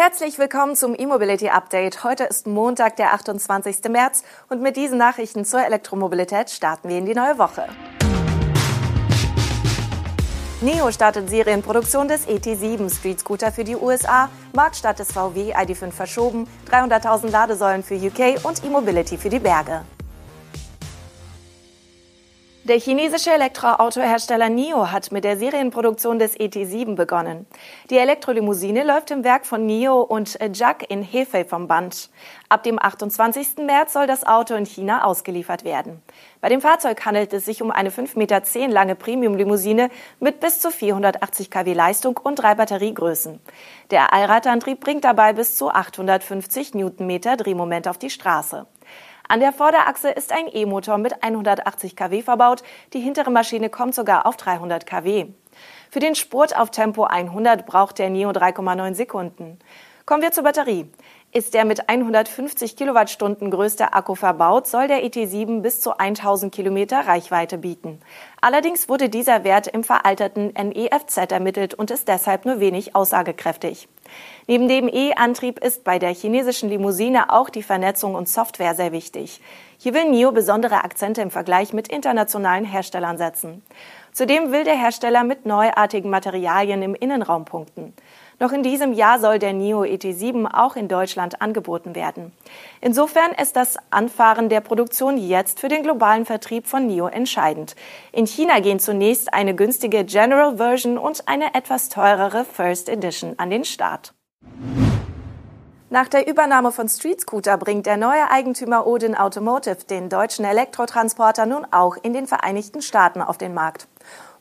Herzlich willkommen zum E-Mobility Update. Heute ist Montag, der 28. März und mit diesen Nachrichten zur Elektromobilität starten wir in die neue Woche. NIO startet Serienproduktion des ET7 Street Scooter für die USA, Marktstart des VW ID5 verschoben, 300.000 Ladesäulen für UK und E-Mobility für die Berge. Der chinesische Elektroautohersteller NIO hat mit der Serienproduktion des ET7 begonnen. Die Elektrolimousine läuft im Werk von NIO und JAC in Hefei vom Band. Ab dem 28. März soll das Auto in China ausgeliefert werden. Bei dem Fahrzeug handelt es sich um eine 5,10 Meter lange Premium-Limousine mit bis zu 480 kW Leistung und drei Batteriegrößen. Der Allradantrieb bringt dabei bis zu 850 Newtonmeter Drehmoment auf die Straße. An der Vorderachse ist ein E-Motor mit 180 kW verbaut. Die hintere Maschine kommt sogar auf 300 kW. Für den Spurt auf Tempo 100 braucht der Neo 3,9 Sekunden. Kommen wir zur Batterie. Ist der mit 150 Kilowattstunden größte Akku verbaut, soll der ET7 bis zu 1000 Kilometer Reichweite bieten. Allerdings wurde dieser Wert im veralterten NEFZ ermittelt und ist deshalb nur wenig aussagekräftig. Neben dem E-Antrieb ist bei der chinesischen Limousine auch die Vernetzung und Software sehr wichtig. Hier will NIO besondere Akzente im Vergleich mit internationalen Herstellern setzen. Zudem will der Hersteller mit neuartigen Materialien im Innenraum punkten. Noch in diesem Jahr soll der NIO ET7 auch in Deutschland angeboten werden. Insofern ist das Anfahren der Produktion jetzt für den globalen Vertrieb von NIO entscheidend. In China gehen zunächst eine günstige General Version und eine etwas teurere First Edition an den Start. Nach der Übernahme von Street Scooter bringt der neue Eigentümer Odin Automotive den deutschen Elektrotransporter nun auch in den Vereinigten Staaten auf den Markt.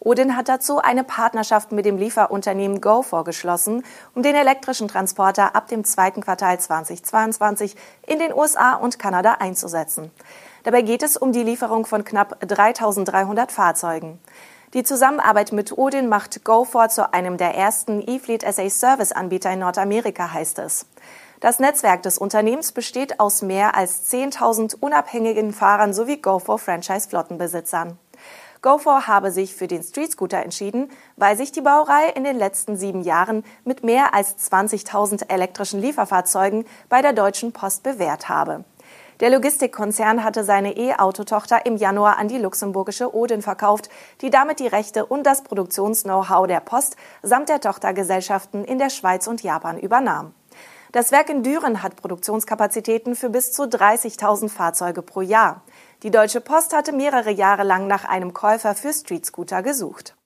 Odin hat dazu eine Partnerschaft mit dem Lieferunternehmen Go vorgeschlossen, um den elektrischen Transporter ab dem zweiten Quartal 2022 in den USA und Kanada einzusetzen. Dabei geht es um die Lieferung von knapp 3300 Fahrzeugen. Die Zusammenarbeit mit Odin macht GoFor zu einem der ersten E-Fleet SA Service Anbieter in Nordamerika, heißt es. Das Netzwerk des Unternehmens besteht aus mehr als 10.000 unabhängigen Fahrern sowie GoFor Franchise Flottenbesitzern. GoFor habe sich für den Street Scooter entschieden, weil sich die Baureihe in den letzten sieben Jahren mit mehr als 20.000 elektrischen Lieferfahrzeugen bei der Deutschen Post bewährt habe. Der Logistikkonzern hatte seine E-Auto-Tochter im Januar an die luxemburgische Odin verkauft, die damit die Rechte und das Produktions-Know-how der Post samt der Tochtergesellschaften in der Schweiz und Japan übernahm. Das Werk in Düren hat Produktionskapazitäten für bis zu 30.000 Fahrzeuge pro Jahr. Die Deutsche Post hatte mehrere Jahre lang nach einem Käufer für Street Scooter gesucht.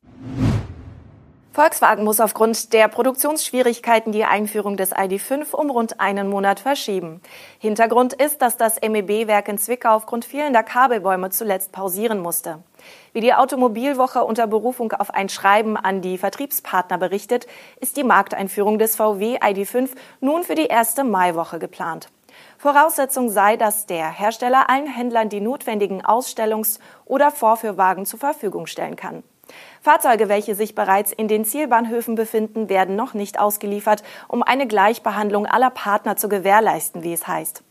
Volkswagen muss aufgrund der Produktionsschwierigkeiten die Einführung des ID.5 um rund einen Monat verschieben. Hintergrund ist, dass das MEB-Werk in Zwickau aufgrund fehlender Kabelbäume zuletzt pausieren musste. Wie die Automobilwoche unter Berufung auf ein Schreiben an die Vertriebspartner berichtet, ist die Markteinführung des VW ID.5 nun für die erste Maiwoche geplant. Voraussetzung sei, dass der Hersteller allen Händlern die notwendigen Ausstellungs- oder Vorführwagen zur Verfügung stellen kann. Fahrzeuge, welche sich bereits in den Zielbahnhöfen befinden, werden noch nicht ausgeliefert, um eine Gleichbehandlung aller Partner zu gewährleisten, wie es heißt.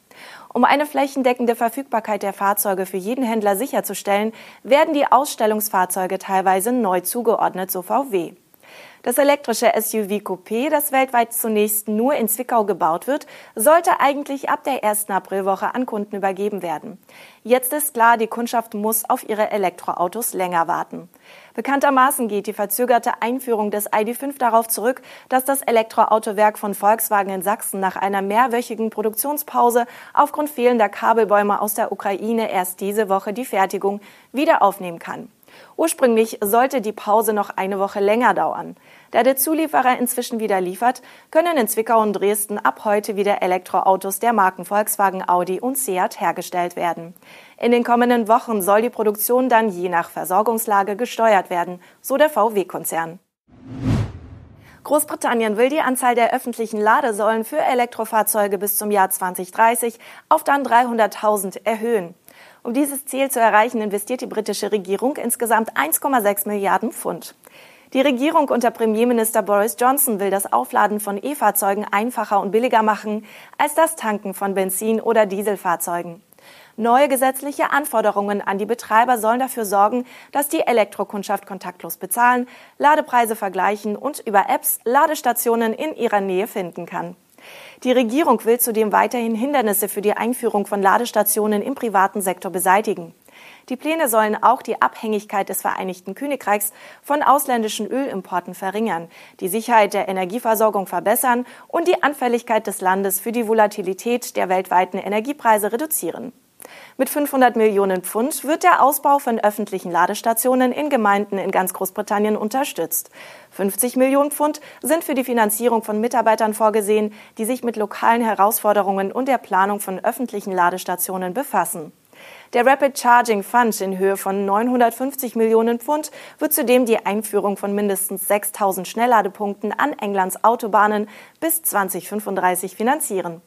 Um eine flächendeckende Verfügbarkeit der Fahrzeuge für jeden Händler sicherzustellen, werden die Ausstellungsfahrzeuge teilweise neu zugeordnet, so VW. Das elektrische SUV Coupé, das weltweit zunächst nur in Zwickau gebaut wird, sollte eigentlich ab der ersten Aprilwoche an Kunden übergeben werden. Jetzt ist klar, die Kundschaft muss auf ihre Elektroautos länger warten. Bekanntermaßen geht die verzögerte Einführung des ID.5 darauf zurück, dass das Elektroautowerk von Volkswagen in Sachsen nach einer mehrwöchigen Produktionspause aufgrund fehlender Kabelbäume aus der Ukraine erst diese Woche die Fertigung wieder aufnehmen kann. Ursprünglich sollte die Pause noch eine Woche länger dauern. Da der Zulieferer inzwischen wieder liefert, können in Zwickau und Dresden ab heute wieder Elektroautos der Marken Volkswagen, Audi und Seat hergestellt werden. In den kommenden Wochen soll die Produktion dann je nach Versorgungslage gesteuert werden, so der VW-Konzern. Großbritannien will die Anzahl der öffentlichen Ladesäulen für Elektrofahrzeuge bis zum Jahr 2030 auf dann 300.000 erhöhen. Um dieses Ziel zu erreichen, investiert die britische Regierung insgesamt 1,6 Milliarden Pfund. Die Regierung unter Premierminister Boris Johnson will das Aufladen von E-Fahrzeugen einfacher und billiger machen als das Tanken von Benzin- oder Dieselfahrzeugen. Neue gesetzliche Anforderungen an die Betreiber sollen dafür sorgen, dass die Elektrokundschaft kontaktlos bezahlen, Ladepreise vergleichen und über Apps Ladestationen in ihrer Nähe finden kann. Die Regierung will zudem weiterhin Hindernisse für die Einführung von Ladestationen im privaten Sektor beseitigen. Die Pläne sollen auch die Abhängigkeit des Vereinigten Königreichs von ausländischen Ölimporten verringern, die Sicherheit der Energieversorgung verbessern und die Anfälligkeit des Landes für die Volatilität der weltweiten Energiepreise reduzieren. Mit 500 Millionen Pfund wird der Ausbau von öffentlichen Ladestationen in Gemeinden in ganz Großbritannien unterstützt. 50 Millionen Pfund sind für die Finanzierung von Mitarbeitern vorgesehen, die sich mit lokalen Herausforderungen und der Planung von öffentlichen Ladestationen befassen. Der Rapid Charging Fund in Höhe von 950 Millionen Pfund wird zudem die Einführung von mindestens 6000 Schnellladepunkten an Englands Autobahnen bis 2035 finanzieren.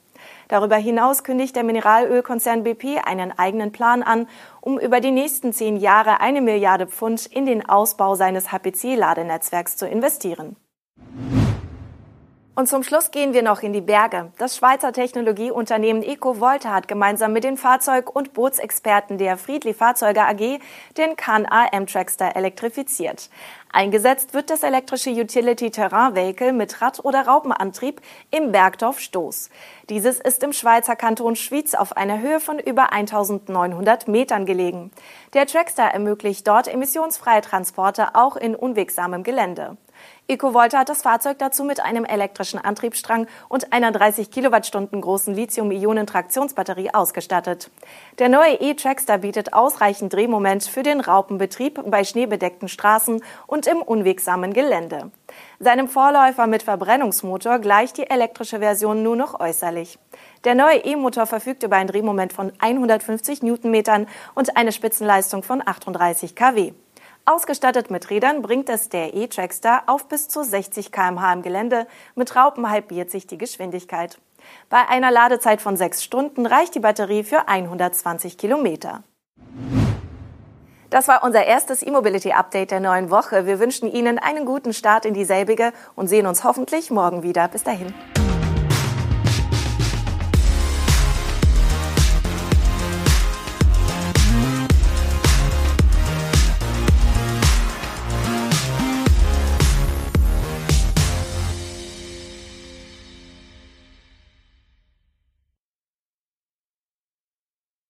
Darüber hinaus kündigt der Mineralölkonzern BP einen eigenen Plan an, um über die nächsten zehn Jahre eine Milliarde Pfund in den Ausbau seines HPC-Ladenetzwerks zu investieren. Und zum Schluss gehen wir noch in die Berge. Das Schweizer Technologieunternehmen EcoVolta hat gemeinsam mit den Fahrzeug- und Bootsexperten der Friedli Fahrzeuge AG den Can-A M-Trackster elektrifiziert. Eingesetzt wird das elektrische Utility Terrain Vehicle mit Rad- oder Raupenantrieb im Bergdorf Stoß. Dieses ist im Schweizer Kanton Schwyz auf einer Höhe von über 1900 Metern gelegen. Der Trackster ermöglicht dort emissionsfreie Transporte auch in unwegsamem Gelände. EcoVolta hat das Fahrzeug dazu mit einem elektrischen Antriebsstrang und einer 30 Kilowattstunden großen Lithium-Ionen-Traktionsbatterie ausgestattet. Der neue E-Trackster bietet ausreichend Drehmoment für den Raupenbetrieb bei schneebedeckten Straßen und im unwegsamen Gelände. Seinem Vorläufer mit Verbrennungsmotor gleicht die elektrische Version nur noch äußerlich. Der neue E-Motor verfügt über ein Drehmoment von 150 Newtonmetern und eine Spitzenleistung von 38 kW. Ausgestattet mit Rädern bringt es der E-Trackster auf bis zu 60 km/h im Gelände. Mit Raupen halbiert sich die Geschwindigkeit. Bei einer Ladezeit von sechs Stunden reicht die Batterie für 120 Kilometer. Das war unser erstes E-Mobility-Update der neuen Woche. Wir wünschen Ihnen einen guten Start in dieselbige und sehen uns hoffentlich morgen wieder. Bis dahin.